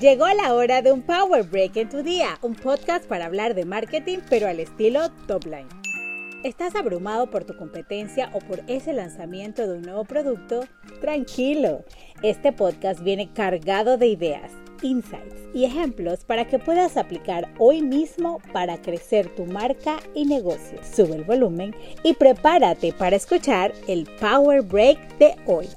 Llegó la hora de un Power Break en tu día, un podcast para hablar de marketing pero al estilo top line. ¿Estás abrumado por tu competencia o por ese lanzamiento de un nuevo producto? Tranquilo, este podcast viene cargado de ideas, insights y ejemplos para que puedas aplicar hoy mismo para crecer tu marca y negocio. Sube el volumen y prepárate para escuchar el Power Break de hoy.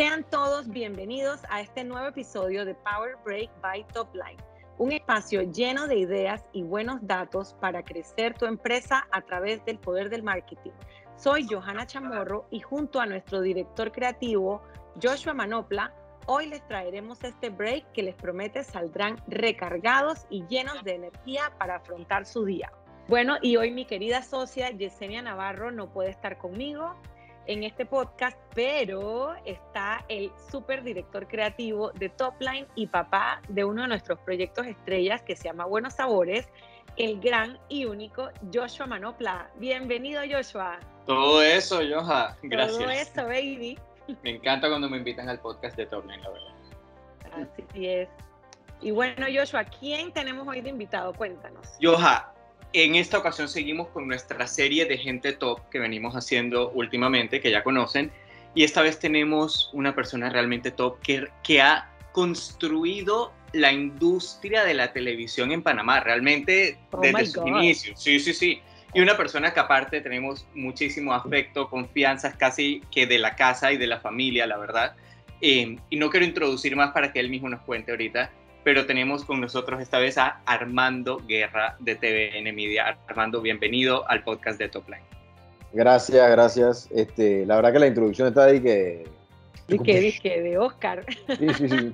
Sean todos bienvenidos a este nuevo episodio de Power Break by Topline, un espacio lleno de ideas y buenos datos para crecer tu empresa a través del poder del marketing. Soy Johanna Chamorro y junto a nuestro director creativo, Joshua Manopla, hoy les traeremos este break que les promete saldrán recargados y llenos de energía para afrontar su día. Bueno, y hoy mi querida socia Yesenia Navarro no puede estar conmigo, en este podcast, pero está el super director creativo de Topline y papá de uno de nuestros proyectos estrellas que se llama Buenos Sabores, el gran y único Joshua Manopla. Bienvenido, Joshua. Todo eso, Joshua. Gracias. Todo eso, baby. Me encanta cuando me invitan al podcast de Topline, la verdad. Así es. Y bueno, Joshua, ¿quién tenemos hoy de invitado? Cuéntanos. Joshua, en esta ocasión seguimos con nuestra serie de gente top que venimos haciendo últimamente, que ya conocen, y esta vez tenemos una persona realmente top que, que ha construido la industria de la televisión en Panamá, realmente Oh desde sus inicios. Sí, sí, sí. Y una persona que aparte tenemos muchísimo afecto, confianza, casi que de la casa y de la familia, la verdad. Eh, y no quiero introducir más para que él mismo nos cuente ahorita, pero tenemos con nosotros esta vez a Armando Guerra de TVN Media. Armando, bienvenido al podcast de Topline. Gracias, gracias. Este, la verdad que la introducción está ahí que... Dije, dije, de Oscar. Sí, sí, sí.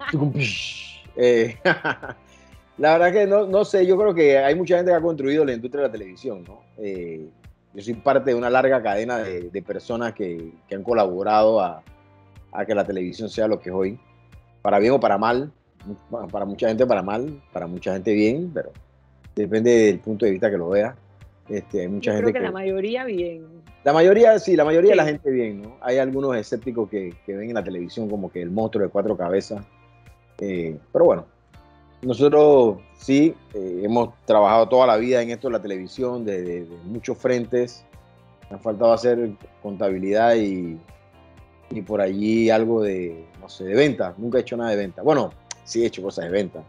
Eh, la verdad que no, no sé, yo creo que hay mucha gente que ha construido la industria de la televisión, ¿no? Eh, yo soy parte de una larga cadena de, de personas que, que han colaborado a, a que la televisión sea lo que es hoy, para bien o para mal. Para mucha gente para mal, para mucha gente bien, pero depende del punto de vista que lo vea. Este, hay mucha Yo gente creo que la mayoría bien. La mayoría, sí, la mayoría de la Sí. gente bien, ¿no? Hay algunos escépticos que, que ven en la televisión como que el monstruo de cuatro cabezas. Eh, pero bueno, nosotros sí eh, hemos trabajado toda la vida en esto de la televisión, de, de- de muchos frentes. Me ha faltado hacer contabilidad y, y por allí algo de, no sé, de venta. Nunca he hecho nada de venta. Bueno, sí he hecho cosas de venta.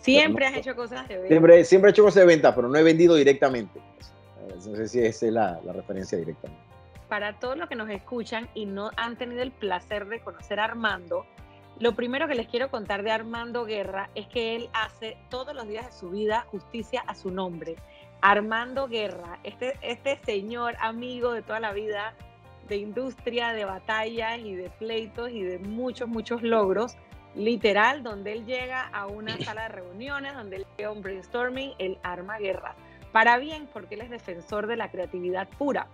Siempre no- has hecho cosas de ver. Siempre, siempre he hecho cosas de venta, pero no he vendido directamente. No sé si esa es la, la referencia directamente. para todos los que nos escuchan y no han tenido el placer de conocer a Armando, lo primero que les quiero contar de Armando Guerra es que él hace todos los días de su vida justicia a su nombre. Armando Guerra, este, este señor amigo de toda la vida, de industria, de batallas y de pleitos y de muchos, muchos logros, literal, donde él llega a una sala de reuniones, donde él llega a un brainstorming, él arma guerra. Para bien, porque él es defensor de la creatividad pura.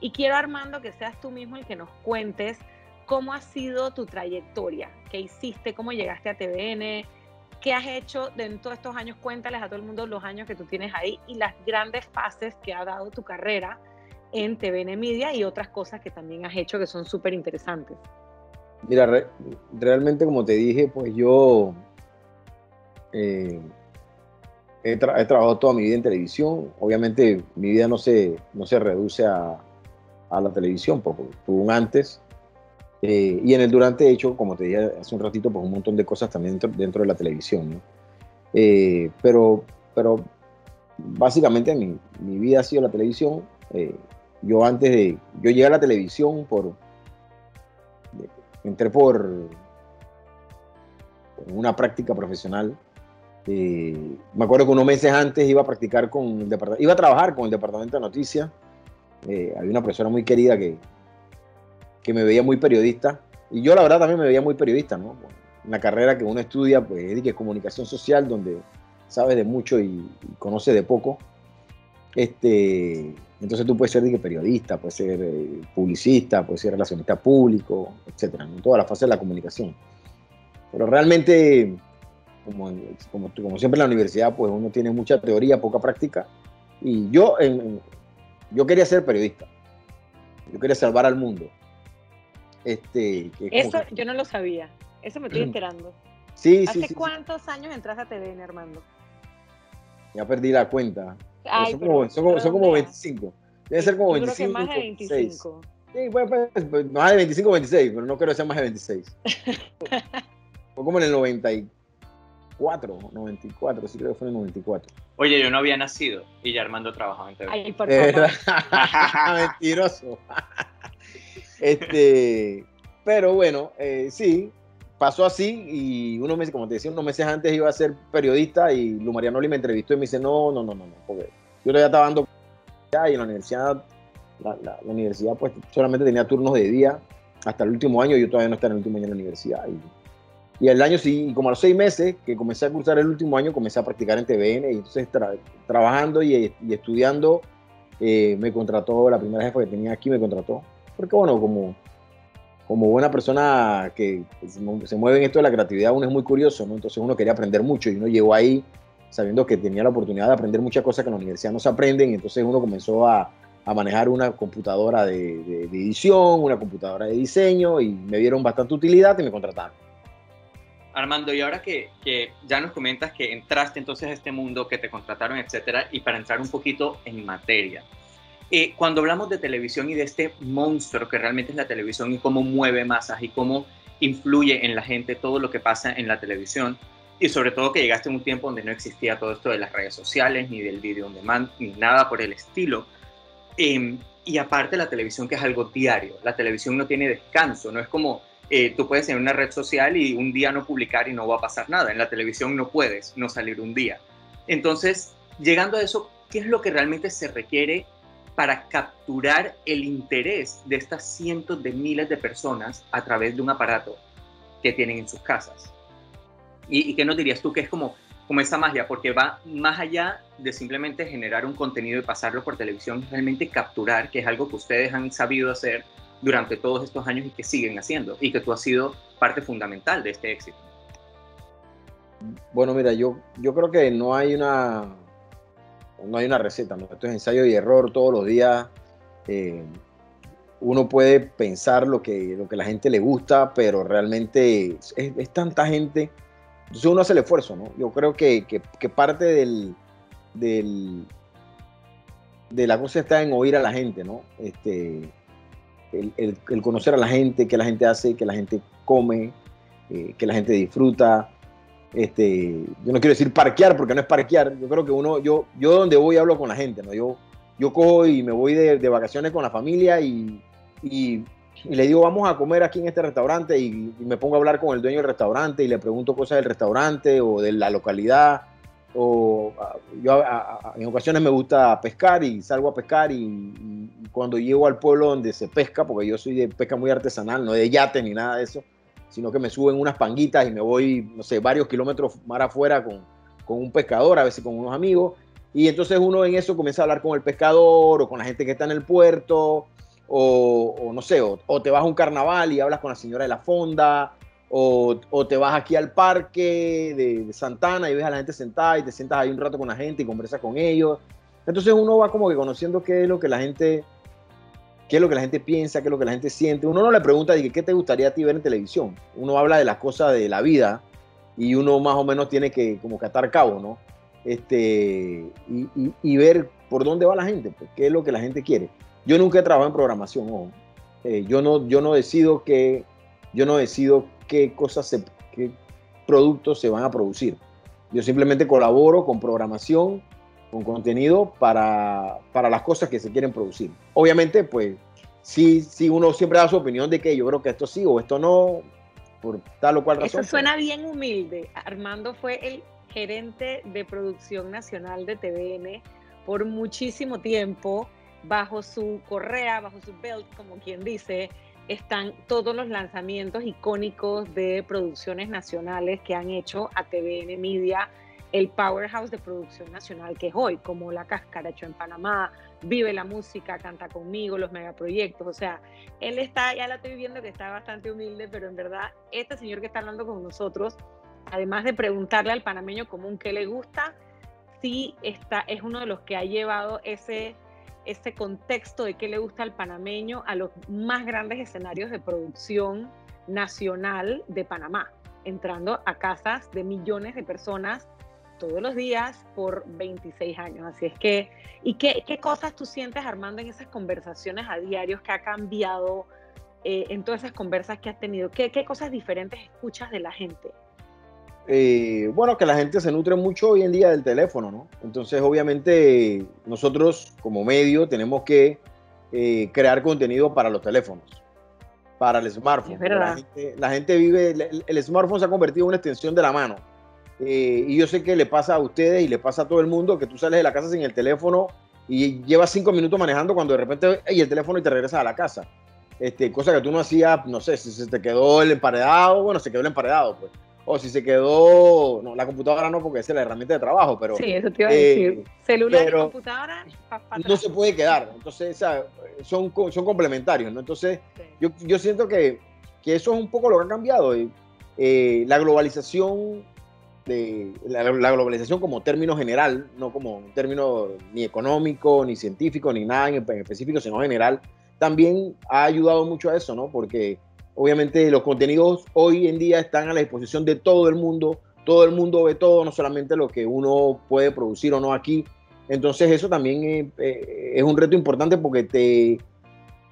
Y quiero, Armando, que seas tú mismo el que nos cuentes cómo ha sido tu trayectoria, qué hiciste, cómo llegaste a TVN, qué has hecho de en todos estos años. Cuéntales a todo el mundo los años que tú tienes ahí y las grandes fases que ha dado tu carrera en TVN Media y otras cosas que también has hecho que son súper interesantes. Mira, re- realmente como te dije, pues yo eh, he, tra- he trabajado toda mi vida en televisión. Obviamente mi vida no se, no se reduce a, a la televisión, porque tuvo un antes. eh, y en el durante he hecho, como te dije hace un ratito, pues un montón de cosas también dentro, dentro de la televisión. ¿no? Eh, pero, pero básicamente mi, mi vida ha sido la televisión. Eh, yo antes de, yo llegué a la televisión por, entré por, una práctica profesional. Eh, me acuerdo que unos meses antes iba a practicar con el departamento, iba a trabajar con el departamento de noticias. Eh, había una profesora muy querida que, que me veía muy periodista. Y yo la verdad también me veía muy periodista, ¿no? Una carrera que uno estudia, pues, es de comunicación social, donde sabes de mucho y, y conoces de poco. Este, entonces tú puedes ser periodista, puedes ser eh, publicista, puedes ser relacionista público, etcétera, en toda la fase de la comunicación. Pero realmente, como, siempre en la universidad, pues uno tiene mucha teoría, poca práctica. Y yo, en- yo quería ser periodista. Yo quería salvar al mundo. Este, Eso que- yo no lo sabía. Eso me estoy enterando. Sí, ¿Hace sí, sí. cuántos años entraste a TVN, Armando? Ya perdí la cuenta. Ay, son, pero como, son, como, son como redondea. 25. Debe ser como Yo 25. creo que más de 26. 25. Sí, pues, más de 25 o 26, pero no creo que sea más de 26. Fue como en el 94, 94, sí creo que fue en el 94. Oye, yo no había nacido y ya Armando trabajaba en TV. Ay, por De favor. Mentiroso. este, pero bueno, eh, sí, pasó así y unos meses, como te decía, unos meses antes iba a ser periodista y Lu Marianoli me entrevistó y me dice, no, no, no, no, no, porque yo ya estaba dando y en la universidad, la, la- la universidad pues solamente tenía turnos de día hasta el último año, yo todavía no estaba en el último año en la universidad. Y, y el año sí, como a los seis meses que comencé a cursar el último año, comencé a practicar en TVN y entonces tra- trabajando y, y estudiando, eh, me contrató, la primera jefa que tenía aquí me contrató. Porque bueno, como, como buena persona que se mu- se mueve en esto de la creatividad, uno es muy curioso, ¿no? Entonces uno quería aprender mucho y uno llegó ahí sabiendo que tenía la oportunidad de aprender muchas cosas que en la universidad no se aprenden entonces uno comenzó a, manejar una computadora de edición, una computadora de diseño y me dieron bastante utilidad y me contrataron. Armando, y ahora que, que ya nos comentas que entraste entonces a este mundo, que te contrataron, etcétera, y para entrar un poquito en materia, eh, cuando hablamos de televisión y de este monstruo que realmente es la televisión y cómo mueve masas y cómo influye en la gente todo lo que pasa en la televisión, y sobre todo que llegaste en un tiempo donde no existía todo esto de las redes sociales, ni del video on demand, ni nada por el estilo. Eh, y aparte la televisión que es algo diario, la televisión no tiene descanso, no es como eh, tú puedes tener una red social y un día no publicar y no va a pasar nada. En la televisión no puedes no salir un día. Entonces, llegando a eso, ¿qué es lo que realmente se requiere para capturar el interés de estas cientos de miles de personas a través de un aparato que tienen en sus casas? ¿Y, y qué nos dirías tú que es como, como esa magia? Porque va más allá de simplemente generar un contenido y pasarlo por televisión, realmente capturar, que es algo que ustedes han sabido hacer durante todos estos años y que siguen haciendo y que tú has sido parte fundamental de este éxito. Bueno, mira, yo, yo creo que no hay una, no hay una receta, ¿no? Esto es ensayo y error todos los días. Eh, uno puede pensar lo que, lo que la gente le gusta, pero realmente es, es tanta gente. Entonces uno hace el esfuerzo, ¿no? Yo creo que, que, parte del, del, de la cosa está en oír a la gente, ¿no? Este, el, el- conocer a la gente, qué la gente hace, qué la gente come, eh, que la gente disfruta. Este, yo no quiero decir parquear porque no es parquear. Yo creo que uno, yo, yo donde voy hablo con la gente, ¿no? Yo, yo cojo y me voy de, de vacaciones con la familia y, y, y le digo, vamos a comer aquí en este restaurante y, me pongo a hablar con el dueño del restaurante y le pregunto cosas del restaurante o de la localidad. O yo en ocasiones me gusta pescar y salgo a pescar y cuando llego al pueblo donde se pesca, porque yo soy de pesca muy artesanal, no de yate ni nada de eso, sino que me suben unas panguitas y me voy, no sé, varios kilómetros más afuera con, con un pescador, a veces con unos amigos, y entonces uno en eso comienza a hablar con el pescador o con la gente que está en el puerto, o, no sé, o, o te vas a un carnaval y hablas con la señora de la fonda, o, o te vas aquí al parque de, de Santana y ves a la gente sentada y te sientas ahí un rato con la gente y conversas con ellos. Entonces uno va como que conociendo qué es lo que la gente qué es lo que la gente piensa, qué es lo que la gente siente. Uno no le pregunta qué te gustaría a ti ver en televisión. Uno habla de las cosas de la vida y uno más o menos tiene que como que atar cabo, ¿no? Este, y, y- y ver por dónde va la gente, pues, qué es lo que la gente quiere. Yo nunca he trabajado en programación, ojo. Eh, yo, no, yo no decido qué, yo no decido qué cosas, se, qué productos se van a producir. Yo simplemente colaboro con programación, con contenido para, para las cosas que se quieren producir. Obviamente, pues, sí, sí uno siempre da su opinión de que yo creo que esto sí o esto no, por tal o cual razón. Eso suena bien humilde. Armando fue el gerente de producción nacional de TVN por muchísimo tiempo. Bajo su correa, bajo su belt, como quien dice, están todos los lanzamientos icónicos de producciones nacionales que han hecho a TVN Media el powerhouse de producción nacional que es hoy, como La Cáscara hecho en Panamá, Vive la Música, Canta Conmigo, los megaproyectos. O sea, él está, ya la estoy viendo que está bastante humilde, pero en verdad, este señor que está hablando con nosotros, además de preguntarle al panameño común qué le gusta, sí está, es uno de los que ha llevado ese, ese contexto de qué le gusta al panameño a los más grandes escenarios de producción nacional de Panamá, entrando a casas de millones de personas todos los días por 26 años. Así es que, ¿y qué, qué cosas tú sientes, Armando, en esas conversaciones a diarios que ha cambiado eh, en todas esas conversas que has tenido? ¿Qué, ¿Qué, cosas diferentes escuchas de la gente? Eh, bueno, que la gente se nutre mucho hoy en día del teléfono, ¿no? Entonces, obviamente, nosotros como medio tenemos que eh, crear contenido para los teléfonos, para el smartphone. La gente, la gente, vive, el, el, smartphone se ha convertido en una extensión de la mano. Eh, y yo sé que le pasa a ustedes y le pasa a todo el mundo que tú sales de la casa sin el teléfono y llevas cinco minutos manejando cuando de repente y el teléfono y te regresas a la casa. Este, cosa que tú no hacías, no sé, si se te quedó el emparedado, bueno, se quedó el emparedado, pues o si se quedó, no, la computadora no, porque es la herramienta de trabajo, pero... Sí, eso te iba a decir. Eh, Celular y computadora, No se puede quedar, entonces son, son complementarios, ¿no? Entonces, yo, yo, siento que, que, eso es un poco lo que ha cambiado. Eh, la globalización, de, la, globalización como término general, no como término ni económico, ni científico, ni nada en, específico, sino general, también ha ayudado mucho a eso, ¿no? Porque Obviamente los contenidos hoy en día están a la disposición de todo el mundo, todo el mundo ve todo, no solamente lo que uno puede producir o no aquí. Entonces eso también es, eh, es un reto importante porque te,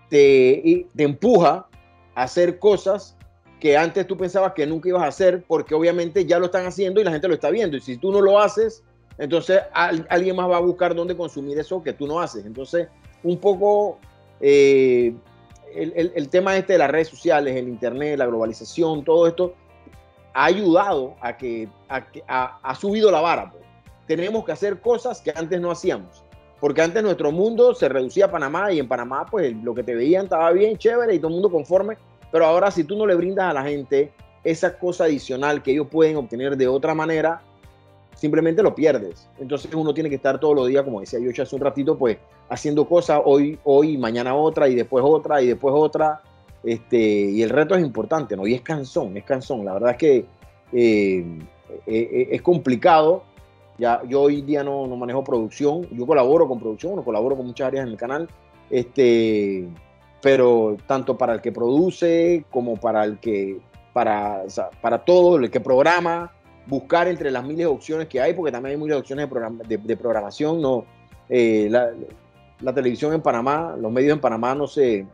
te, empuja a hacer cosas que antes tú pensabas que nunca ibas a hacer porque obviamente ya lo están haciendo y la gente lo está viendo. Y si tú no lo haces, entonces alguien más va a buscar dónde consumir eso que tú no haces. entonces un poco eh, el, tema este de las redes sociales, el internet, la globalización, todo esto ha ayudado a que, ha subido la vara. Pues. Tenemos que hacer cosas que antes no hacíamos. Porque antes nuestro mundo se reducía a Panamá y en Panamá pues lo que te veían estaba bien, chévere y todo el mundo conforme. Pero ahora si tú no le brindas a la gente esa cosa adicional que ellos pueden obtener de otra manera, simplemente lo pierdes. Entonces uno tiene que estar todos los días, como decía yo hace un ratito, pues haciendo cosas hoy, hoy, mañana otra y después otra y después otra. Este, y el reto es importante, ¿no? Y es cansón, es cansón. La verdad es que eh, eh, eh, es complicado. Ya, yo hoy día no, no, manejo producción, yo colaboro con producción, no colaboro con muchas áreas en el canal, este, pero tanto para el que produce como para el que, para, para todo, el que programa, buscar entre las miles de opciones que hay, porque también hay miles de opciones de, programación. No, eh, la, televisión en Panamá, los medios en Panamá no se,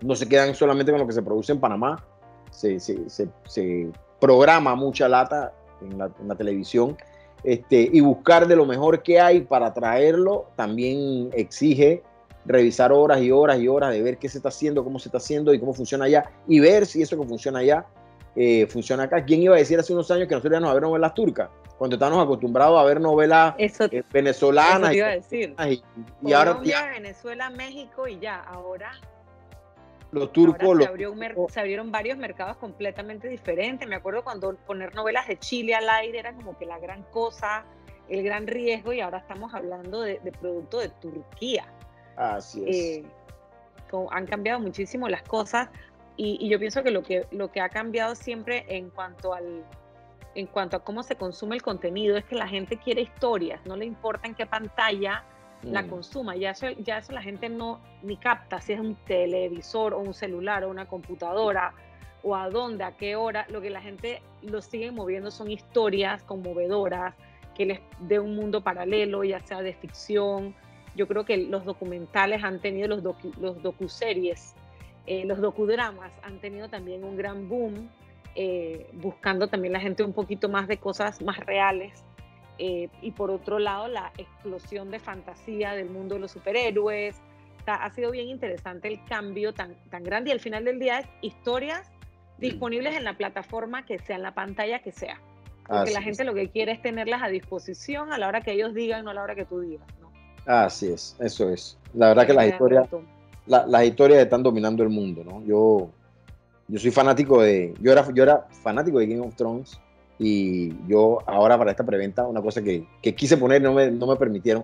no se quedan solamente con lo que se produce en Panamá, se, se, programa mucha lata en la, en la, televisión. Este, y buscar de lo mejor que hay para traerlo también exige revisar horas y horas y horas de ver qué se está haciendo, cómo se está haciendo y cómo funciona allá y ver si eso que funciona allá eh, funciona acá. ¿Quién iba a decir hace unos años que nosotros íbamos a ver novelas turcas? Cuando estábamos acostumbrados a ver novelas eh, venezolanas. Eso iba a decir. Y, ahora. Venezuela, México y ya. Ahora. Los turcos. se, abrieron varios mercados completamente diferentes. Me acuerdo cuando poner novelas de Chile al aire era como que la gran cosa, el gran riesgo, y ahora estamos hablando de, de producto de Turquía. Así es. Eh, han cambiado muchísimo las cosas. Y, yo pienso que lo, que lo que ha cambiado siempre en cuanto al en cuanto a cómo se consume el contenido es que la gente quiere historias, no le importa en qué pantalla la mm. consuma, ya eso, ya eso la gente no ni capta si es un televisor o un celular o una computadora o a dónde, a qué hora, lo que la gente lo sigue moviendo son historias conmovedoras que les dé un mundo paralelo, ya sea de ficción. Yo creo que los documentales han tenido los, docu, los docuseries eh, los docudramas han tenido también un gran boom, eh, buscando también la gente un poquito más de cosas más reales. Eh, y por otro lado, la explosión de fantasía del mundo de los superhéroes. ha sido bien interesante el cambio tan, tan grande y al final del día es historias disponibles en la plataforma que sea, en la pantalla que sea. Porque la gente lo que quiere es tenerlas a disposición a la hora que ellos digan, no a la hora que tú digas. ¿no? Así es, eso es. La verdad que las historias, las historias están dominando el mundo, ¿no? Yo, yo soy fanático de, yo era, yo era fanático de Game of Thrones y yo ahora para esta preventa, una cosa que, que quise poner no me, no me permitieron.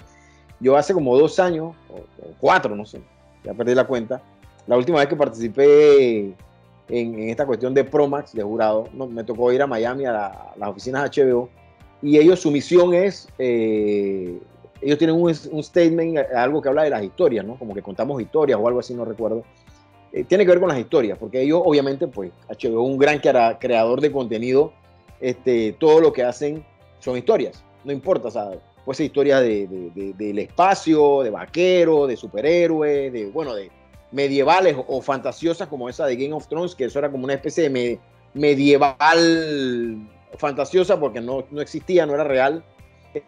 Yo hace como dos años, o, cuatro, no sé, ya perdí la cuenta, la última vez que participé en, en esta cuestión de Promax, de jurado, no, me tocó ir a Miami a, las oficinas HBO y ellos su misión es eh, ellos tienen un, un, statement, algo que habla de las historias, ¿no? Como que contamos historias o algo así, no recuerdo. eh, tiene que ver con las historias, porque ellos obviamente, pues HBO un gran creador de contenido, este, todo lo que hacen son historias, no importa, o sea, pues historias de, del espacio, de vaquero, de superhéroes, de, bueno, de medievales o, fantasiosas como esa de Game of Thrones, que eso era como una especie de medieval fantasiosa porque no, no, existía, no era real,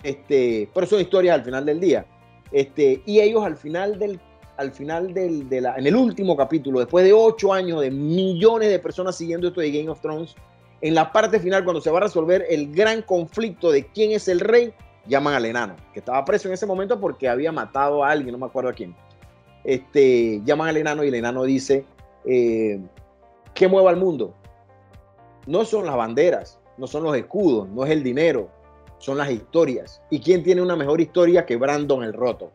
este, pero son historias al final del día. Este, y ellos al final del al final del, en el último capítulo, después de ocho años de millones de personas siguiendo esto de Game of Thrones, en la parte final, cuando se va a resolver el gran conflicto de quién es el rey, llaman al enano, que estaba preso en ese momento porque había matado a alguien, no me acuerdo a quién. Este, llaman al enano y el enano dice, eh, ¿qué mueve al mundo? No son las banderas, no son los escudos, no es el dinero, son las historias. ¿Y quién tiene una mejor historia que Brandon el Roto?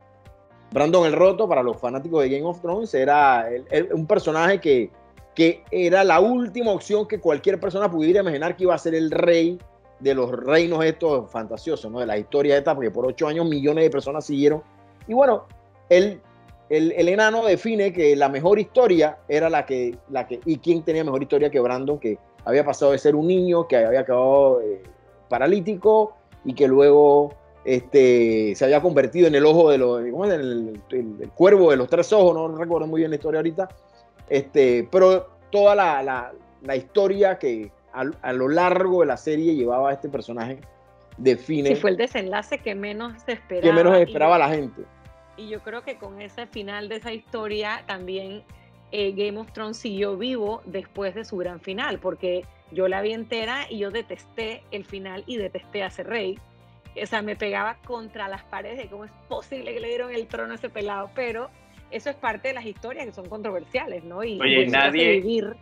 Brandon el Roto, para los fanáticos de Game of Thrones, era un personaje que, que era la última opción que cualquier persona pudiera imaginar que iba a ser el rey de los reinos estos fantasiosos, ¿no? de la historia esta, porque por ocho años millones de personas siguieron. Y bueno, él, el, el, enano define que la mejor historia era la que, la que, y quién tenía mejor historia que Brandon, que había pasado de ser un niño, que había quedado eh, paralítico y que luego este, se había convertido en el ojo de los, ¿cómo es? El, el, cuervo de los tres ojos, no recuerdo muy bien la historia ahorita, este, pero toda la, la, la historia que, a, lo largo de la serie llevaba a este personaje define. Sí, fue el desenlace que menos se esperaba. Que menos esperaba la gente. Y yo creo que con ese final de esa historia también eh, Game of Thrones siguió vivo después de su gran final, porque yo la vi entera y yo detesté el final y detesté a ese rey. O sea, me pegaba contra las paredes de cómo es posible que le dieron el trono a ese pelado, pero eso es parte de las historias que son controversiales, ¿no? Y Oye, nadie, vivir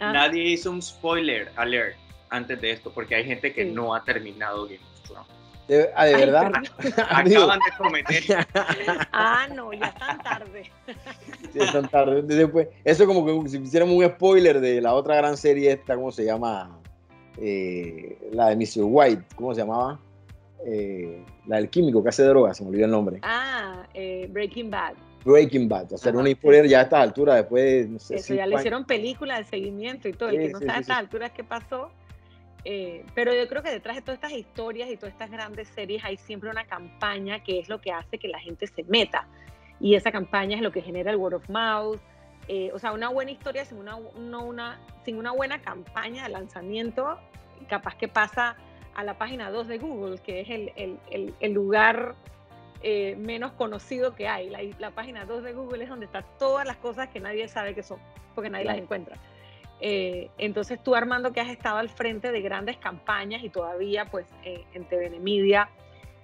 Ah. Nadie hizo un spoiler alert antes de esto, porque hay gente que no ha terminado Game of Thrones. De, ah, verdad. Acaban de cometer. ah, no, ya están tarde. sí, están tarde. Después, eso como que si hiciéramos un spoiler de la otra gran serie esta, ¿cómo se llama? Eh, la de Mr. White, ¿cómo se llamaba? Eh, la del químico que hace drogas, se me olvidó el nombre. Ah, eh, Breaking Bad. Breaking Bad, hacer una spoiler ya a estas alturas, después, no sé. Eso ya le hicieron película de seguimiento y todo, el que no sabe a estas alturas qué pasó. Eh, pero yo creo que detrás de todas estas historias y todas estas grandes series hay siempre una campaña que es lo que hace que la gente se meta. Y esa campaña es lo que genera el word of mouth. Eh, o sea, una buena historia sin una, no una, sin una buena campaña de lanzamiento, capaz que pasa a la página 2 de Google, que es el, el, el lugar eh, menos conocido que hay. La, página 2 de Google es donde están todas las cosas que nadie sabe que son, porque nadie las encuentra. Eh, entonces tú, Armando, que has estado al frente de grandes campañas y todavía pues eh, en TVN Media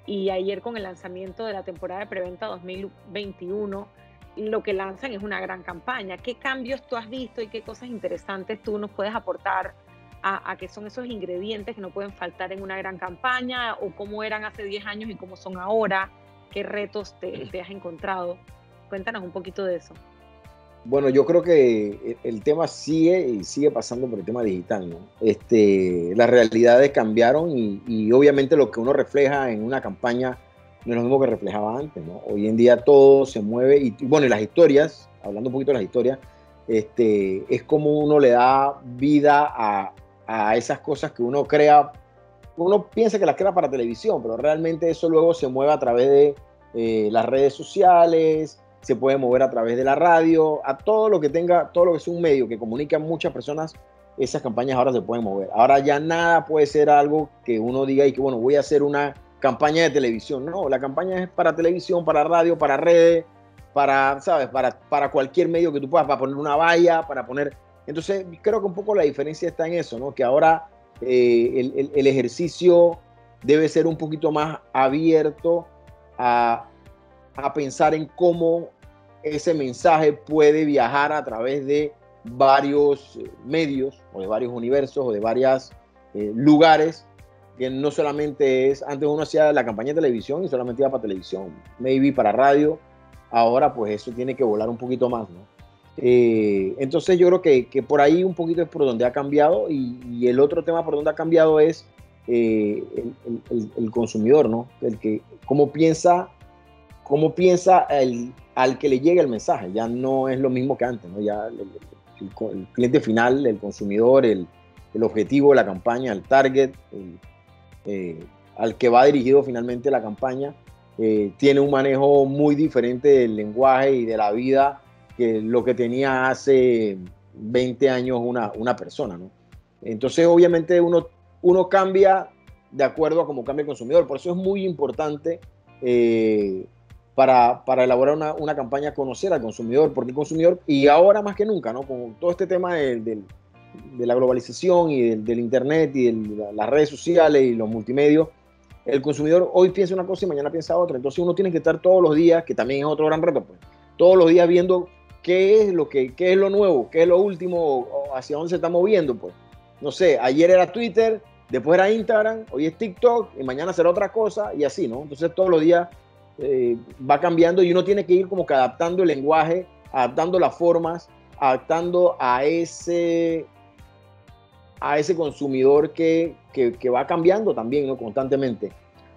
y ayer con el lanzamiento de la temporada de preventa 2021, lo que lanzan es una gran campaña. ¿Qué cambios tú has visto y qué cosas interesantes tú nos puedes aportar a, a qué son esos ingredientes que no pueden faltar en una gran campaña o cómo eran hace 10 años y cómo son ahora? ¿Qué retos te, has encontrado? Cuéntanos un poquito de eso. Bueno, yo creo que el tema sigue y sigue pasando por el tema digital, ¿no? Este, las realidades cambiaron y, obviamente lo que uno refleja en una campaña no es lo mismo que reflejaba antes, ¿no? Hoy en día todo se mueve y, bueno, y las historias, hablando un poquito de las historias, este, es como uno le da vida a, a esas cosas que uno crea, uno piensa que las crea para televisión, pero realmente eso luego se mueve a través de eh, las redes sociales, se puede mover a través de la radio, a todo lo que tenga, todo lo que es un medio que comunica a muchas personas, esas campañas ahora se pueden mover. Ahora ya nada puede ser algo que uno diga y que bueno, voy a hacer una campaña de televisión. No, la campaña es para televisión, para radio, para redes, para, ¿sabes? Para, para cualquier medio que tú puedas, para poner una valla, para poner... Entonces, creo que un poco la diferencia está en eso, ¿no? Que ahora eh, el, el ejercicio debe ser un poquito más abierto a, pensar en cómo ese mensaje puede viajar a través de varios eh, medios o de varios universos o de varios eh, lugares que no solamente es, antes uno hacía la campaña de televisión y solamente iba para televisión, maybe para radio, ahora pues eso tiene que volar un poquito más, ¿no? Eh, entonces yo creo que, que, por ahí un poquito es por donde ha cambiado y, y el otro tema por donde ha cambiado es el, el, el, consumidor, ¿no? El que, cómo piensa cómo piensa el, al que le llegue el mensaje. Ya no es lo mismo que antes, ¿no? Ya el, cliente final, el consumidor, el, objetivo de la campaña, el target, eh, al que va dirigido finalmente la campaña, eh, tiene un manejo muy diferente del lenguaje y de la vida que lo que tenía hace 20 años una, una persona, ¿no? Entonces, obviamente, uno, uno cambia de acuerdo a cómo cambia el consumidor. Por eso es muy importante eh, para, para, elaborar una, una, campaña conocer al consumidor, porque el consumidor, y ahora más que nunca, ¿no? con todo este tema de, de, de la globalización y del, del Internet y de las redes sociales y los multimedios, el consumidor hoy piensa una cosa y mañana piensa otra. Entonces uno tiene que estar todos los días, que también es otro gran reto, pues, todos los días viendo qué es lo que qué es lo nuevo, qué es lo último, hacia dónde se está moviendo, pues. No sé, ayer era Twitter, después era Instagram, hoy es TikTok y mañana será otra cosa y así, ¿no? Entonces todos los días eh, va cambiando y uno tiene que ir como que adaptando el lenguaje, adaptando las formas, adaptando a ese, a ese consumidor que, que, va cambiando también, ¿no? Constantemente.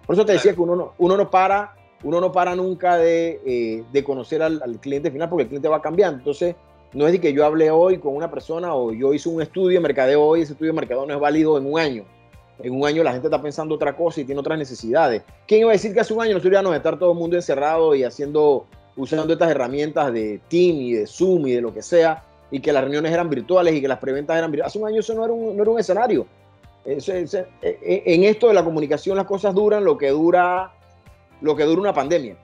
Por eso te decía que uno no, uno no para, uno no para nunca de, eh, de conocer al, al, cliente final porque el cliente va cambiando. Entonces, no es de que yo hablé hoy con una persona o yo hice un estudio de mercadeo hoy, ese estudio de mercadeo no es válido en un año en un año la gente está pensando otra cosa y tiene otras necesidades. ¿Quién iba a decir que hace un año nosotros íbamos a estar todo el mundo encerrado y haciendo, usando estas herramientas de Team y de Zoom y de lo que sea, y que las reuniones eran virtuales y que las preventas eran virtuales? Hace un año eso no era un, no era un escenario. E, e, en esto de la comunicación las cosas duran lo que dura, lo que dura una pandemia.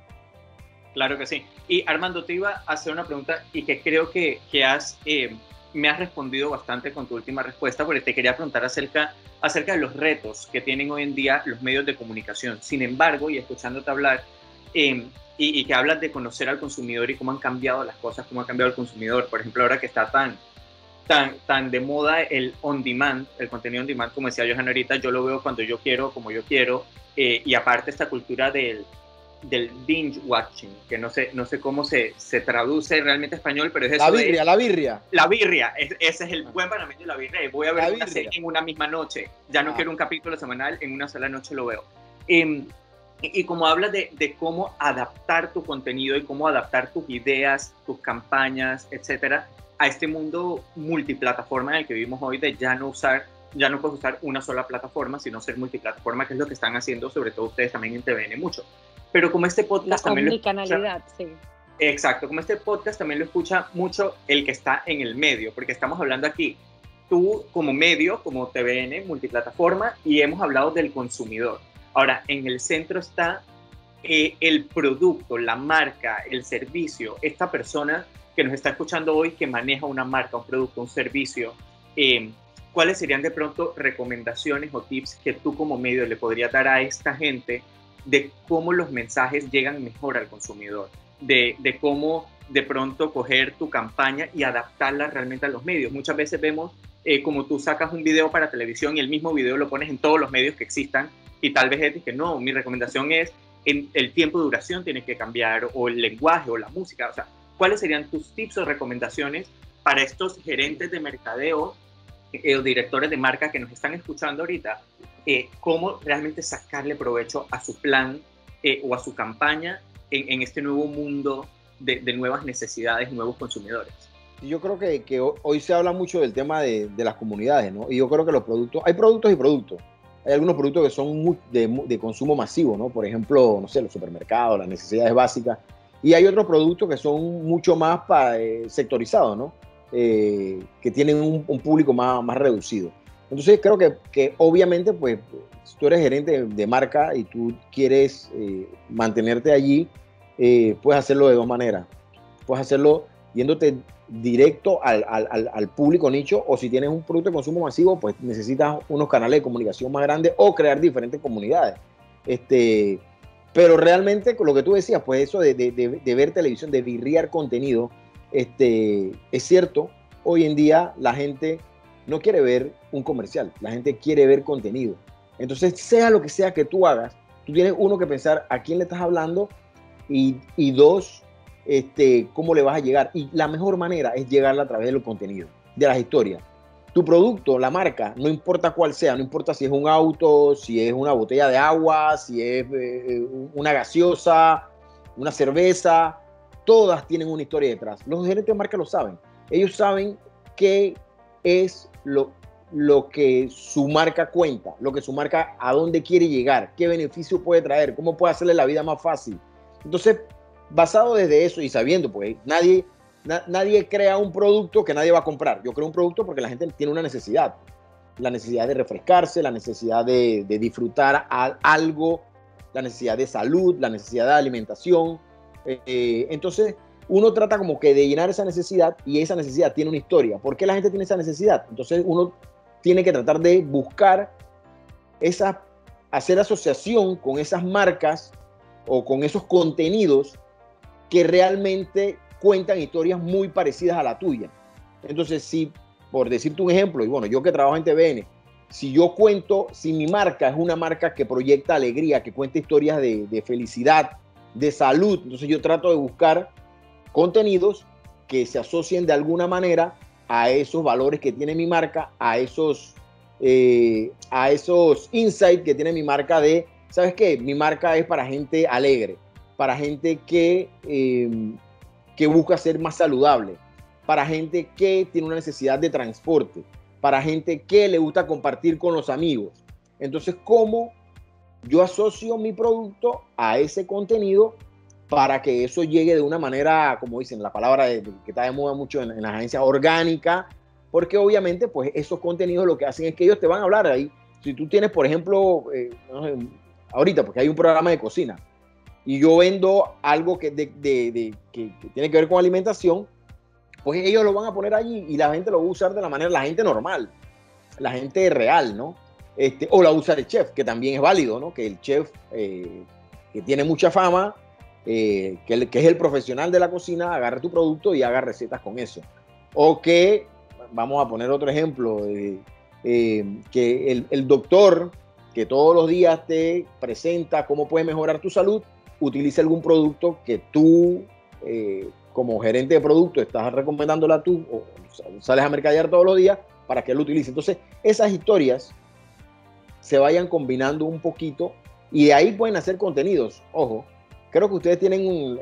Claro que sí. Y Armando, te iba a hacer una pregunta y que creo que, que has, eh, me has respondido bastante con tu última respuesta, porque te quería preguntar acerca acerca de los retos que tienen hoy en día los medios de comunicación. Sin embargo, y escuchándote hablar, em, y, que hablas de conocer al consumidor y cómo han cambiado las cosas, cómo ha cambiado el consumidor. Por ejemplo, ahora que está tan, tan, tan de moda el on demand, el contenido on demand, como decía Johan ahorita, yo lo veo cuando yo quiero, como yo quiero, eh, y aparte esta cultura del, del binge watching, que no sé, no sé cómo se, se traduce realmente español, pero es eso. La birria, la birria. La birria, ese es el buen panameño de la birria. Voy a ver una serie en una misma noche. Ya no ah. quiero un capítulo semanal, en una sola noche lo veo. Em, y, como hablas de, de, cómo adaptar tu contenido y cómo adaptar tus ideas, tus campañas, etcétera, a este mundo multiplataforma en el que vivimos hoy, de ya no usar ya no puedes usar una sola plataforma, sino ser multiplataforma, que es lo que están haciendo, sobre todo ustedes también en TVN mucho. Pero como este podcast también lo escucha, sí. Exacto, como este podcast también lo escucha mucho el que está en el medio, porque estamos hablando aquí, tú como medio, como TVN, multiplataforma, y hemos hablado del consumidor. Ahora, en el centro está eh, el producto, la marca, el servicio, esta persona que nos está escuchando hoy que maneja una marca, un producto, un servicio. Eh, ¿Cuáles serían de pronto recomendaciones o tips que tú como medio le podrías dar a esta gente de cómo los mensajes llegan mejor al consumidor, de, de cómo de pronto coger tu campaña y adaptarla realmente a los medios. Muchas veces vemos eh, como tú sacas un video para televisión y el mismo video lo pones en todos los medios que existan y tal vez es que no, mi recomendación es en el tiempo de duración tiene que cambiar o el lenguaje o la música. O sea, ¿cuáles serían tus tips o recomendaciones para estos gerentes de mercadeo eh, o directores de marca que nos están escuchando ahorita eh, cómo realmente sacarle provecho a su plan eh, o a su campaña en, este nuevo mundo de, nuevas necesidades, nuevos consumidores. Yo creo que, que, hoy se habla mucho del tema de, de, las comunidades, ¿no? Y yo creo que los productos, hay productos y productos. Hay algunos productos que son de, de, consumo masivo, ¿no? Por ejemplo, no sé, los supermercados, las necesidades básicas. Y hay otros productos que son mucho más eh, sectorizados, ¿no? que tienen un, un, público más, más reducido. Entonces creo que, que obviamente, pues, si tú eres gerente de, marca y tú quieres eh, mantenerte allí, eh, puedes hacerlo de dos maneras. Puedes hacerlo yéndote directo al, al, al, público nicho o si tienes un producto de consumo masivo, pues necesitas unos canales de comunicación más grandes o crear diferentes comunidades. Este, pero realmente, lo que tú decías, pues eso de, de, de, ver televisión, de virrear contenido, este, es cierto, hoy en día la gente no quiere ver un comercial, la gente quiere ver contenido. Entonces, sea lo que sea que tú hagas, tú tienes uno que pensar a quién le estás hablando y, dos, este, cómo le vas a llegar. Y la mejor manera es llegarla a través de los contenidos, de las historias. Tu producto, la marca, no importa cuál sea, no importa si es un auto, si es una botella de agua, si es eh, una gaseosa, una cerveza, todas tienen una historia detrás. Los gerentes de marca lo saben. Ellos saben qué es lo, lo que su marca cuenta, lo que su marca a dónde quiere llegar, qué beneficio puede traer, cómo puede hacerle la vida más fácil. Entonces, basado desde eso y sabiendo, pues nadie, nadie crea un producto que nadie va a comprar. Yo creo un producto porque la gente tiene una necesidad. La necesidad de refrescarse, la necesidad de, disfrutar algo, la necesidad de salud, la necesidad de alimentación. Eh, entonces, uno trata como que de llenar esa necesidad y esa necesidad tiene una historia. ¿Por qué la gente tiene esa necesidad? Entonces, uno tiene que tratar de buscar esa, hacer asociación con esas marcas o con esos contenidos que realmente cuentan historias muy parecidas a la tuya. Entonces, si, por decirte un ejemplo, y bueno, yo que trabajo en TVN, si yo cuento, si mi marca es una marca que proyecta alegría, que cuenta historias de, de felicidad, de salud, entonces yo trato de buscar contenidos que se asocien de alguna manera a esos valores que tiene mi marca, a esos, eh, a esos insights que tiene mi marca de, ¿sabes qué? Mi marca es para gente alegre, para gente que, em, que busca ser más saludable, para gente que tiene una necesidad de transporte, para gente que le gusta compartir con los amigos. Entonces, ¿cómo yo asocio mi producto a ese contenido para que eso llegue de una manera, como dicen, la palabra que está de moda mucho en, las agencias, orgánica, porque obviamente pues esos contenidos lo que hacen es que ellos te van a hablar ahí. Si tú tienes, por ejemplo, eh, ahorita, porque hay un programa de cocina, y yo vendo algo que, de, que, tiene que ver con alimentación, pues ellos lo van a poner allí y la gente lo va a usar de la manera, la gente normal, la gente real, ¿no? Este, o la usa el chef, que también es válido, ¿no? Que el chef eh, que tiene mucha fama, eh, que, es el profesional de la cocina, agarre tu producto y haga recetas con eso. O que, vamos a poner otro ejemplo, eh, que el, doctor que todos los días te presenta cómo puedes mejorar tu salud, utilice algún producto que tú, eh, como gerente de producto, estás recomendándola tú, o sales a mercadear todos los días para que él lo utilice. Entonces, esas historias se vayan combinando un poquito y de ahí pueden hacer contenidos. Ojo, creo que ustedes tienen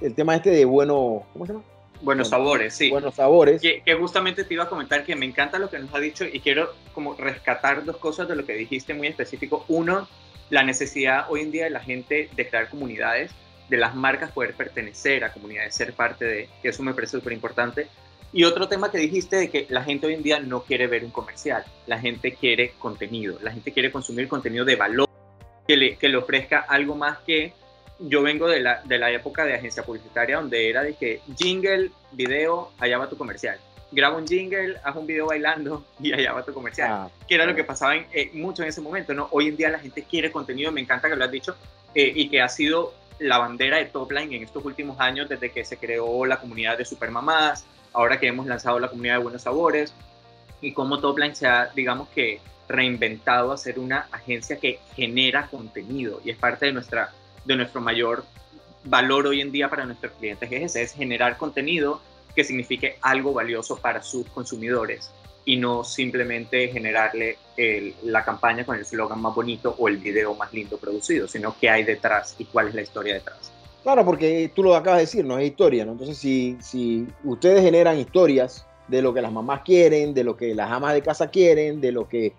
el, tema este de bueno, ¿cómo se llama? Buenos sabores, sí. Buenos sabores. Que, justamente te iba a comentar que me encanta lo que nos ha dicho y quiero como rescatar dos cosas de lo que dijiste muy específico. Uno, la necesidad hoy en día de la gente de crear comunidades, de las marcas poder pertenecer a comunidades, ser parte de, que eso me parece súper importante. Y otro tema que dijiste de que la gente hoy en día no quiere ver un comercial, la gente quiere contenido, la gente quiere consumir contenido de valor, que le, que le ofrezca algo más que yo vengo de la, de la época de agencia publicitaria donde era de que jingle, video, allá va tu comercial. Graba un jingle, haz un video bailando y allá va tu comercial. Ah, que era lo que pasaba en, eh, mucho en ese momento, ¿no? Hoy en día la gente quiere contenido, me encanta que lo has dicho, eh, y que ha sido la bandera de Topline en estos últimos años desde que se creó la comunidad de Supermamás, ahora que hemos lanzado la comunidad de Buenos Sabores, y cómo Topline se ha, digamos que, reinventado a ser una agencia que genera contenido y es parte de nuestra de nuestro mayor valor hoy en día para nuestros clientes es ese, es generar contenido que signifique algo valioso para sus consumidores y no simplemente generarle la campaña con el slogan más bonito o el video más lindo producido, sino qué hay detrás y cuál es la historia detrás. Claro, porque tú lo acabas de decir, no es historia, ¿no? Entonces, si, si ustedes generan historias de lo que las mamás quieren, de lo que las amas de casa quieren, de lo que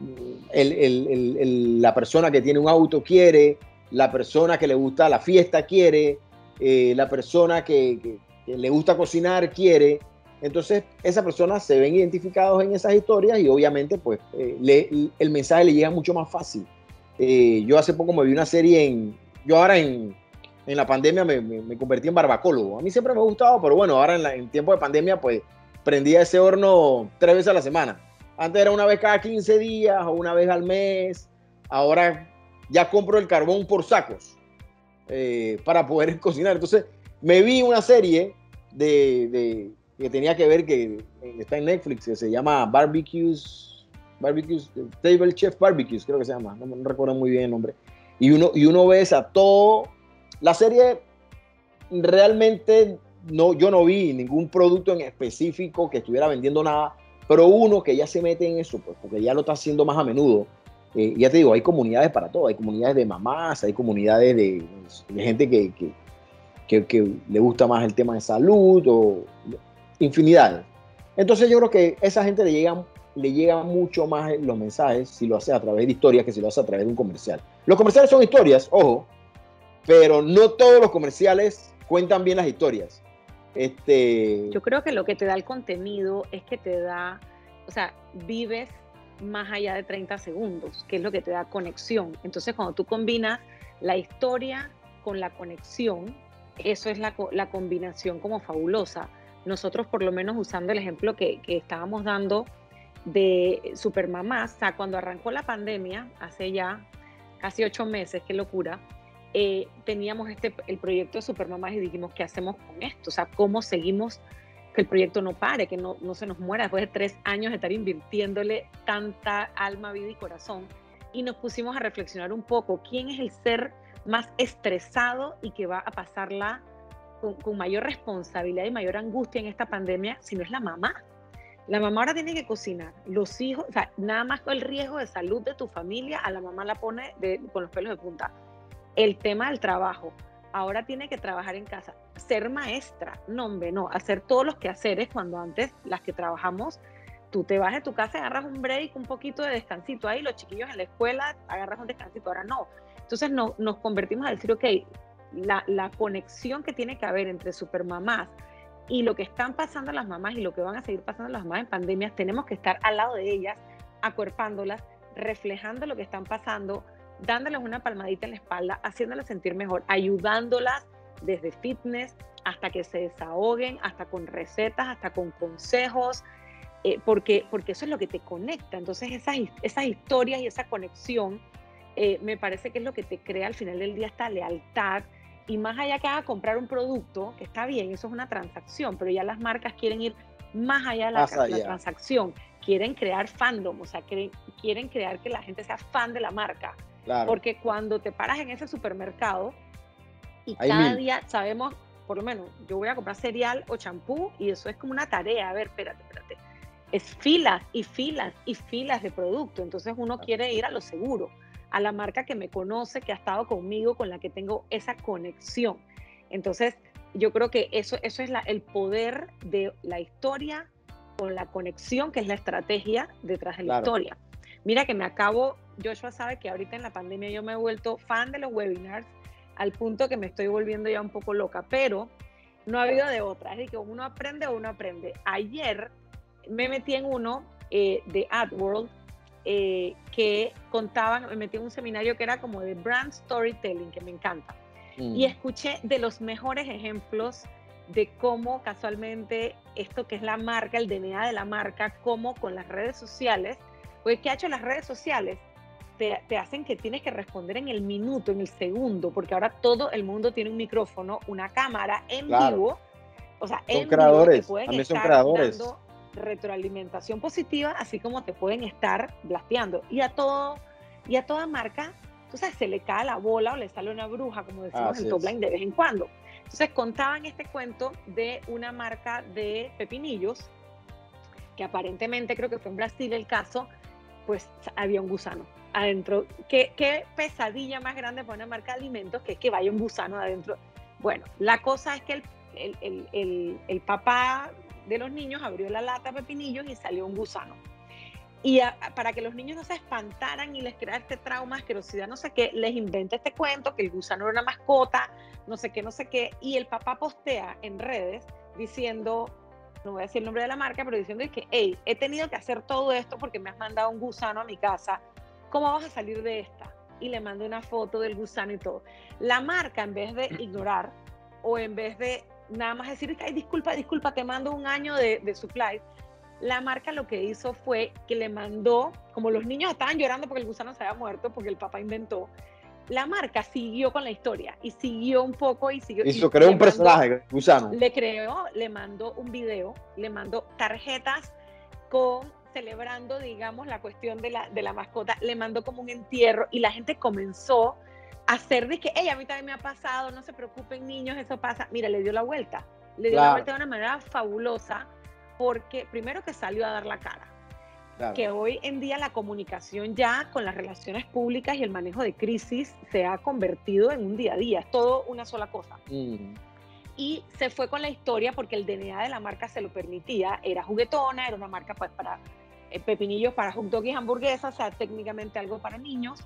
mm, la persona que tiene un auto quiere, la persona que le gusta la fiesta quiere, eh, la persona que, le gusta cocinar quiere. Entonces, esas personas se ven identificados en esas historias y obviamente, pues, eh, el mensaje le llega mucho más fácil. Eh, yo hace poco me vi una serie en, yo ahora en, en la pandemia me, me, convertí en barbacólogo. A mí siempre me ha gustado, pero bueno, ahora en, tiempo de pandemia, pues, prendía ese horno tres veces a la semana. Antes era una vez cada 15 días o una vez al mes. Ahora ya compro el carbón por sacos eh, para poder cocinar. Entonces, me vi una serie de, que tenía que ver, que está en Netflix, que se llama Barbecues, Barbecues, Table Chef Barbecues, creo que se llama, no, recuerdo muy bien el nombre. Y uno, y uno ve a todo. La serie realmente no, yo no vi ningún producto en específico que estuviera vendiendo nada, pero uno que ya se mete en eso, pues, porque ya lo está haciendo más a menudo, eh, ya te digo, hay comunidades para todo, hay comunidades de mamás, hay comunidades de, gente que, que, le gusta más el tema de salud o infinidad. Entonces yo creo que a esa gente le llegan le llega mucho más los mensajes si lo hace a través de historias que si lo hace a través de un comercial. Los comerciales son historias, ojo, pero no todos los comerciales cuentan bien las historias. Este... Yo creo que lo que te da el contenido es que te da, o sea, vives más allá de 30 segundos, que es lo que te da conexión. Entonces, cuando tú combinas la historia con la conexión, eso es la, la combinación como fabulosa. Nosotros, por lo menos usando el ejemplo que, que estábamos dando, de Supermamás, o sea, cuando arrancó la pandemia, hace ya casi ocho meses, qué locura, eh, teníamos este, el proyecto de Supermamás y dijimos, ¿qué hacemos con esto? O sea, ¿cómo seguimos que el proyecto no pare, que no, no se nos muera después de tres años de estar invirtiéndole tanta alma, vida y corazón? Y nos pusimos a reflexionar un poco, ¿quién es el ser más estresado y que va a pasarla con, con mayor responsabilidad y mayor angustia en esta pandemia si no es la mamá? La mamá ahora tiene que cocinar. Los hijos, o sea, nada más con el riesgo de salud de tu familia, a la mamá la pone con los pelos de punta. El tema del trabajo. Ahora tiene que trabajar en casa. Ser maestra, no, hombre, no. Hacer todos los quehaceres cuando antes las que trabajamos, tú te vas de tu casa, agarras un break, un poquito de descansito ahí, los chiquillos en la escuela, agarras un descansito. Ahora no. Entonces no, nos convertimos a decir, ok, la, conexión que tiene que haber entre supermamás, y lo que están pasando las mamás y lo que van a seguir pasando las mamás en pandemias, tenemos que estar al lado de ellas, acuerpándolas, reflejando lo que están pasando, dándoles una palmadita en la espalda, haciéndolas sentir mejor, ayudándolas desde fitness hasta que se desahoguen, hasta con recetas, hasta con consejos, eh, porque, porque eso es lo que te conecta. Entonces esas, esas historias y esa conexión eh, me parece que es lo que te crea al final del día esta lealtad y más allá que haga comprar un producto, que está bien, eso es una transacción, pero ya las marcas quieren ir más allá de la, transacción, quieren crear fandom, o sea, quieren, quieren crear que la gente sea fan de la marca. Porque cuando te paras en ese supermercado y cada día sabemos, por lo menos, yo voy a comprar cereal o champú y eso es como una tarea, a ver, espérate, espérate. Es filas y filas y filas de producto, entonces uno quiere ir a lo seguro a la marca que me conoce, que ha estado conmigo, con la que tengo esa conexión. Entonces, yo creo que eso, eso es el poder de la historia con la conexión, que es la estrategia detrás de la historia. Mira que me acabo, Joshua sabe que ahorita en la pandemia yo me he vuelto fan de los webinars al punto que me estoy volviendo ya un poco loca, pero no ha habido de otra. Es decir, que uno aprende o uno aprende. Ayer me metí en uno eh, de AdWorld eh, que contaban, me metí en un seminario que era como de brand storytelling, que me encanta. Y mm. escuché de los mejores ejemplos de cómo casualmente esto que es la marca, el DNA de la marca, cómo con las redes sociales, pues ¿qué ha hecho las redes sociales? Te, te, hacen que tienes que responder en el minuto, en el segundo, porque ahora todo el mundo tiene un micrófono, una cámara en vivo. O sea, son creadores, también son creadores retroalimentación positiva, así como te pueden estar blasteando. Y a todo, y a toda marca, tú sabes, se le cae la bola o le sale una bruja, como decimos en Top Line de vez en cuando. Entonces contaban este cuento de una marca de pepinillos, que aparentemente creo que fue en Brasil el caso, pues había un gusano adentro. ¿Qué, qué pesadilla más grande para una marca de alimentos que es que vaya un gusano adentro? Bueno, la cosa es que el, el, el, el papá de los niños abrió la lata de pepinillos y salió un gusano. Y para que los niños no se espantaran y les crea este trauma, asquerosidad, no sé qué, les inventa este cuento que el gusano era una mascota, no sé qué, no sé qué. Y el papá postea en redes diciendo, no voy a decir el nombre de la marca, pero diciendo que, hey, he tenido que hacer todo esto porque me has mandado un gusano a mi casa. ¿Cómo vas a salir de esta? Y le mando una foto del gusano y todo. La marca, en vez de ignorar o en vez de nada más decir, ay, disculpa, disculpa, te mando un año de, de supply. La marca lo que hizo fue que le mandó, como los niños estaban llorando porque el gusano se había muerto, porque el papá inventó, la marca siguió con la historia y siguió un poco y siguió. Hizo, creó un personaje, gusano. Le creó, le mandó un video, le mandó tarjetas con celebrando, digamos, la cuestión de la, de la mascota, le mandó como un entierro y la gente comenzó hacer de que, hey, a mí también me ha pasado, no se preocupen niños, eso pasa. Mira, le dio la vuelta. Le dio la vuelta de una manera fabulosa porque primero que salió a dar la cara. Que hoy en día la comunicación ya con las relaciones públicas y el manejo de crisis se ha convertido en un día a día, es todo una sola cosa. y se fue con la historia porque el DNA de la marca se lo permitía. Era juguetona, era una marca pues, para eh, pepinillos, para hot dog y hamburguesas, o sea, técnicamente algo para niños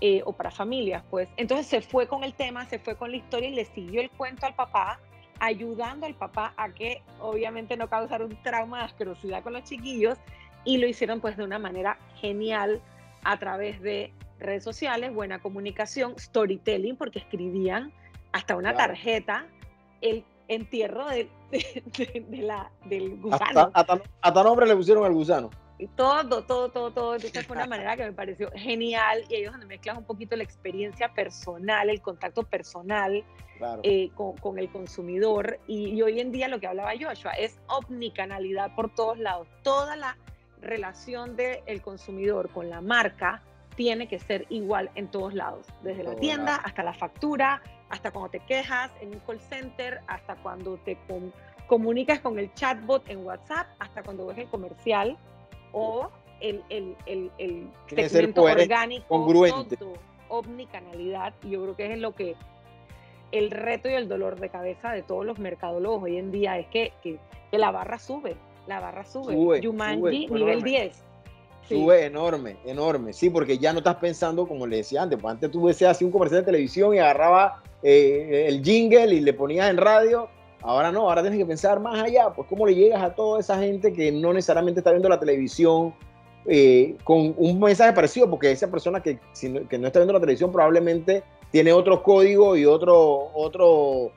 eh, o para familias, pues. Entonces se fue con el tema, se fue con la historia y le siguió el cuento al papá, ayudando al papá a que obviamente no causara un trauma de asquerosidad con los chiquillos y lo hicieron pues de una manera genial a través de redes sociales, buena comunicación, storytelling, porque escribían hasta una tarjeta el entierro de, la, del gusano. Hasta, nombre le pusieron al gusano. Todo, todo, todo, todo. Entonces fue una manera que me pareció genial y ellos donde mezclan un poquito la experiencia personal, el contacto personal eh, con, el consumidor. Y, hoy en día lo que hablaba Joshua es omnicanalidad por todos lados. Toda la relación del consumidor con la marca tiene que ser igual en todos lados, desde la tienda hasta la factura, hasta cuando te quejas en un call center, hasta cuando te comunicas con el chatbot en WhatsApp, hasta cuando ves el comercial o el, el, el, el segmento orgánico, congruente. omnicanalidad. Y yo creo que es lo que el reto y el dolor de cabeza de todos los mercadólogos hoy en día es que, que, la barra sube, la barra sube. sube Yumanji, nivel 10 Sube enorme, enorme. Sí, porque ya no estás pensando como le decía antes. Pues antes tú decías así un comercial de televisión y agarraba eh, el jingle y le ponías en radio. Ahora no, ahora tienes que pensar más allá. Pues cómo le llegas a toda esa gente que no necesariamente está viendo la televisión eh, con un mensaje parecido, porque esa persona que, que no está viendo la televisión probablemente tiene otro código y otro, otro,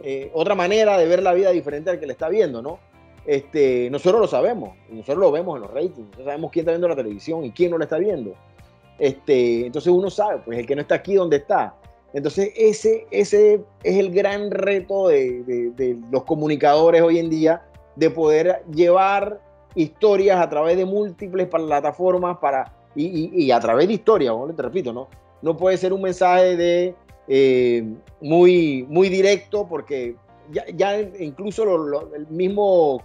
eh, otra manera de ver la vida diferente al que le está viendo, ¿no? Este, nosotros lo sabemos, nosotros lo vemos en los ratings, nosotros sabemos quién está viendo la televisión y quién no la está viendo. Este, entonces uno sabe, pues el que no está aquí, ¿dónde está? Entonces ese, ese es el gran reto de, los comunicadores hoy en día, de poder llevar historias a través de múltiples plataformas para, y, a través de historias, te repito, ¿no? No puede ser un mensaje de eh, muy, muy directo porque ya, incluso el mismo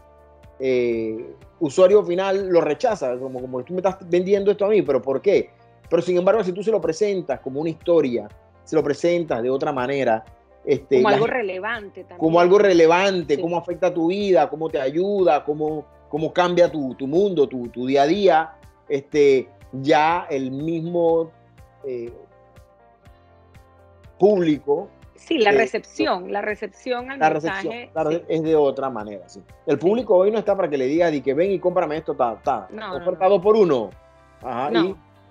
eh, usuario final lo rechaza, como, como tú me estás vendiendo esto a mí, pero ¿por qué? Pero sin embargo, si tú se lo presentas como una historia, se lo presentas de otra manera, este, como algo relevante también. Como algo relevante, cómo afecta tu vida, cómo te ayuda, cómo, cómo cambia tu, tu mundo, tu, tu, día a día, este, ya el mismo eh, público Sí, la recepción, la recepción al la mensaje. Recepción, es de otra manera, sí. El público hoy no está para que le diga di que ven y cómprame esto, está, está. No, oferta por uno. Ajá,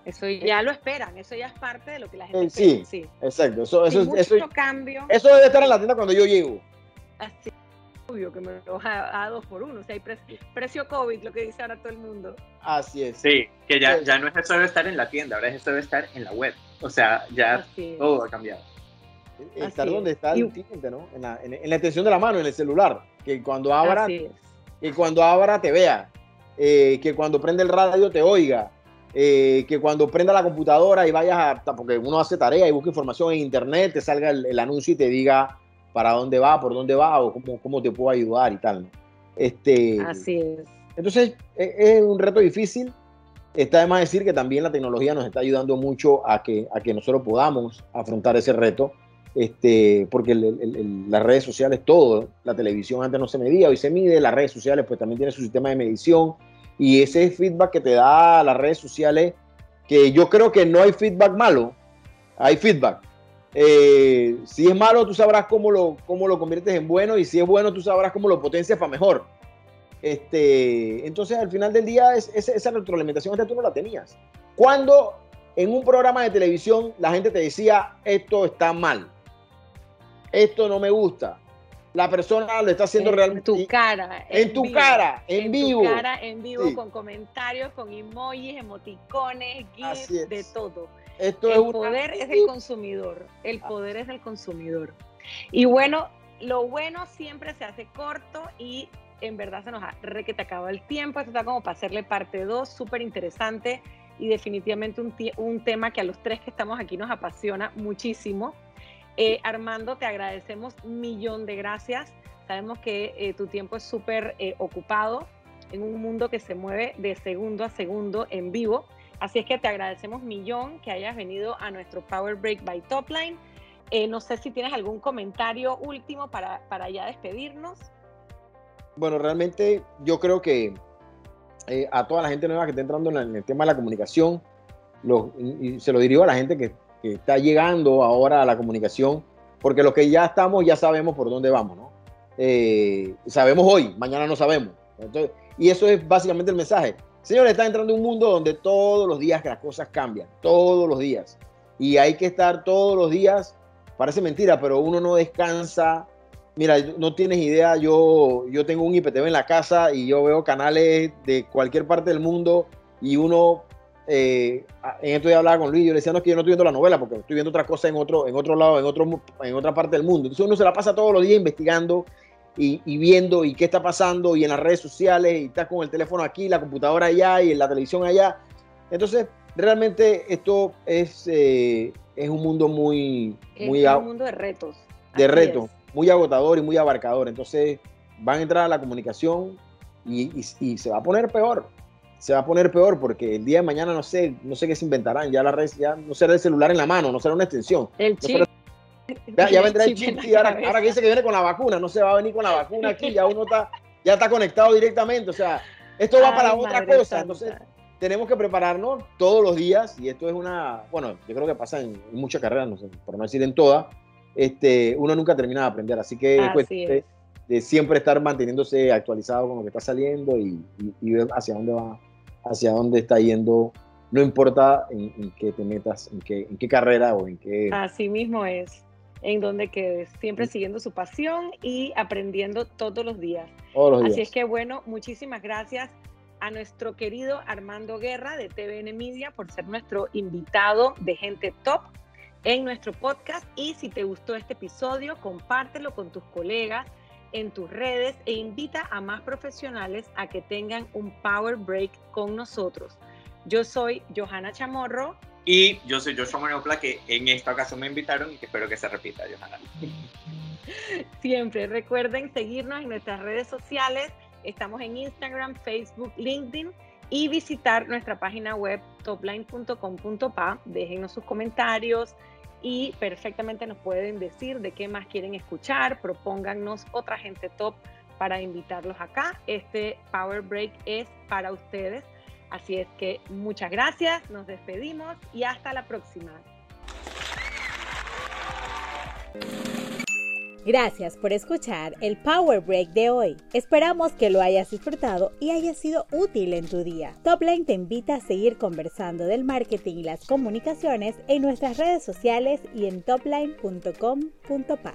eso ya lo esperan, eso ya es parte de lo que la gente sí, sí, exacto. Eso, eso, mucho eso, cambio. Eso debe estar en la tienda cuando yo llego. Así, obvio que me lo a, a, dos por uno, o sea, hay precio, COVID, lo que dice ahora todo el mundo. Así es. Sí, que ya, ya no es eso debe estar en la tienda, ahora es eso debe estar en la web. O sea, ya todo ha cambiado estar donde está el cliente, ¿no? En la, en, la, extensión de la mano, en el celular. Que cuando abra, que cuando abra te vea. Eh, que cuando prende el radio te oiga. Eh, que cuando prenda la computadora y vayas a. Porque uno hace tarea y busca información en internet, te salga el, anuncio y te diga para dónde va, por dónde va o cómo, cómo te puedo ayudar y tal. Este, Así es. Entonces, es, es un reto difícil. Está de más decir que también la tecnología nos está ayudando mucho a que, a que nosotros podamos afrontar ese reto este, porque las redes sociales, todo, la televisión antes no se medía, hoy se mide, las redes sociales pues también tienen su sistema de medición y ese feedback que te da las redes sociales, que yo creo que no hay feedback malo, hay feedback. Eh, si es malo, tú sabrás cómo lo, cómo lo conviertes en bueno y si es bueno, tú sabrás cómo lo potencias para mejor. Este, entonces, al final del día, es, esa retroalimentación antes tú no la tenías. Cuando en un programa de televisión la gente te decía, esto está mal esto no me gusta. La persona lo está haciendo realmente. En tu cara. En, tu cara, en, vivo. En tu cara, en vivo, con comentarios, con emojis, emoticones, gifs, de todo. Esto el poder es del consumidor. El ah. poder es del consumidor. Y bueno, lo bueno siempre se hace corto y en verdad se nos ha que te acaba el tiempo. Esto está como para hacerle parte 2, súper interesante y definitivamente un, un tema que a los tres que estamos aquí nos apasiona muchísimo. Eh, Armando, te agradecemos un millón de gracias. Sabemos que eh, tu tiempo es súper eh, ocupado en un mundo que se mueve de segundo a segundo en vivo. Así es que te agradecemos millón que hayas venido a nuestro Power Break by Topline. No sé si tienes algún comentario último para, para ya despedirnos. Bueno, realmente yo creo que a toda la gente nueva que está entrando en, el tema de la comunicación, y se lo dirijo a la gente que, está llegando ahora a la comunicación, porque los que ya estamos ya sabemos por dónde vamos, ¿no? Eh, sabemos hoy, mañana no sabemos. y eso es básicamente el mensaje. Señores, está entrando un mundo donde todos los días las cosas cambian, todos los días. Y hay que estar todos los días, parece mentira, pero uno no descansa, Mira, no tienes idea, yo, yo tengo un IPTV en la casa y yo veo canales de cualquier parte del mundo y uno, eh, en esto ya hablaba con Luis, yo le decía, no, es que yo no estoy viendo la novela porque estoy viendo otra cosa en otro, en otro lado, en, otro, en otra parte del mundo. Entonces uno se la pasa todos los días investigando y, y, viendo y qué está pasando y en las redes sociales y está con el teléfono aquí, la computadora allá y en la televisión allá. Entonces, realmente esto es, eh, es un mundo muy... Es muy un mundo de retos. De retos muy agotador y muy abarcador. Entonces van a entrar a la comunicación y, se va a poner peor. Se va a poner peor porque el día de mañana no sé, no sé qué se inventarán. Ya la red ya no será el celular en la mano, no será una extensión. El chip. ya, vendrá el chip, y ahora, que dice que viene con la vacuna, no se va a venir con la vacuna aquí, ya uno está, ya está conectado directamente. O sea, esto va para otra cosa. Entonces, tenemos que prepararnos todos los días y esto es una, bueno, yo creo que pasa en, muchas carreras, no sé, por no decir en todas, este, uno nunca termina de aprender. Así que de, siempre estar manteniéndose actualizado con lo que está saliendo y, ver hacia dónde va, hacia dónde está yendo. No importa en, qué te metas, en qué, en qué carrera o en qué. Así mismo es en donde quedes, siempre siguiendo su pasión y aprendiendo todos los días. Así es que bueno, muchísimas gracias a nuestro querido Armando Guerra de TVN Media por ser nuestro invitado de Gente Top en nuestro podcast y si te gustó este episodio, compártelo con tus colegas en tus redes e invita a más profesionales a que tengan un Power Break con nosotros. Yo soy Johanna Chamorro. Y yo soy Joshua Manopla, que en esta ocasión me invitaron y que espero que se repita, Johanna. Siempre recuerden seguirnos en nuestras redes sociales. Estamos en Instagram, Facebook, LinkedIn y visitar nuestra página web topline.com.pa. Déjenos sus comentarios, y perfectamente nos pueden decir de qué más quieren escuchar, propóngannos otra gente top para invitarlos acá. Este Power Break es para ustedes. Así es que muchas gracias, nos despedimos y hasta la próxima. Gracias por escuchar el Power Break de hoy. Esperamos que lo hayas disfrutado y haya sido útil en tu día. Topline te invita a seguir conversando del marketing y las comunicaciones en nuestras redes sociales y en topline.com.pa.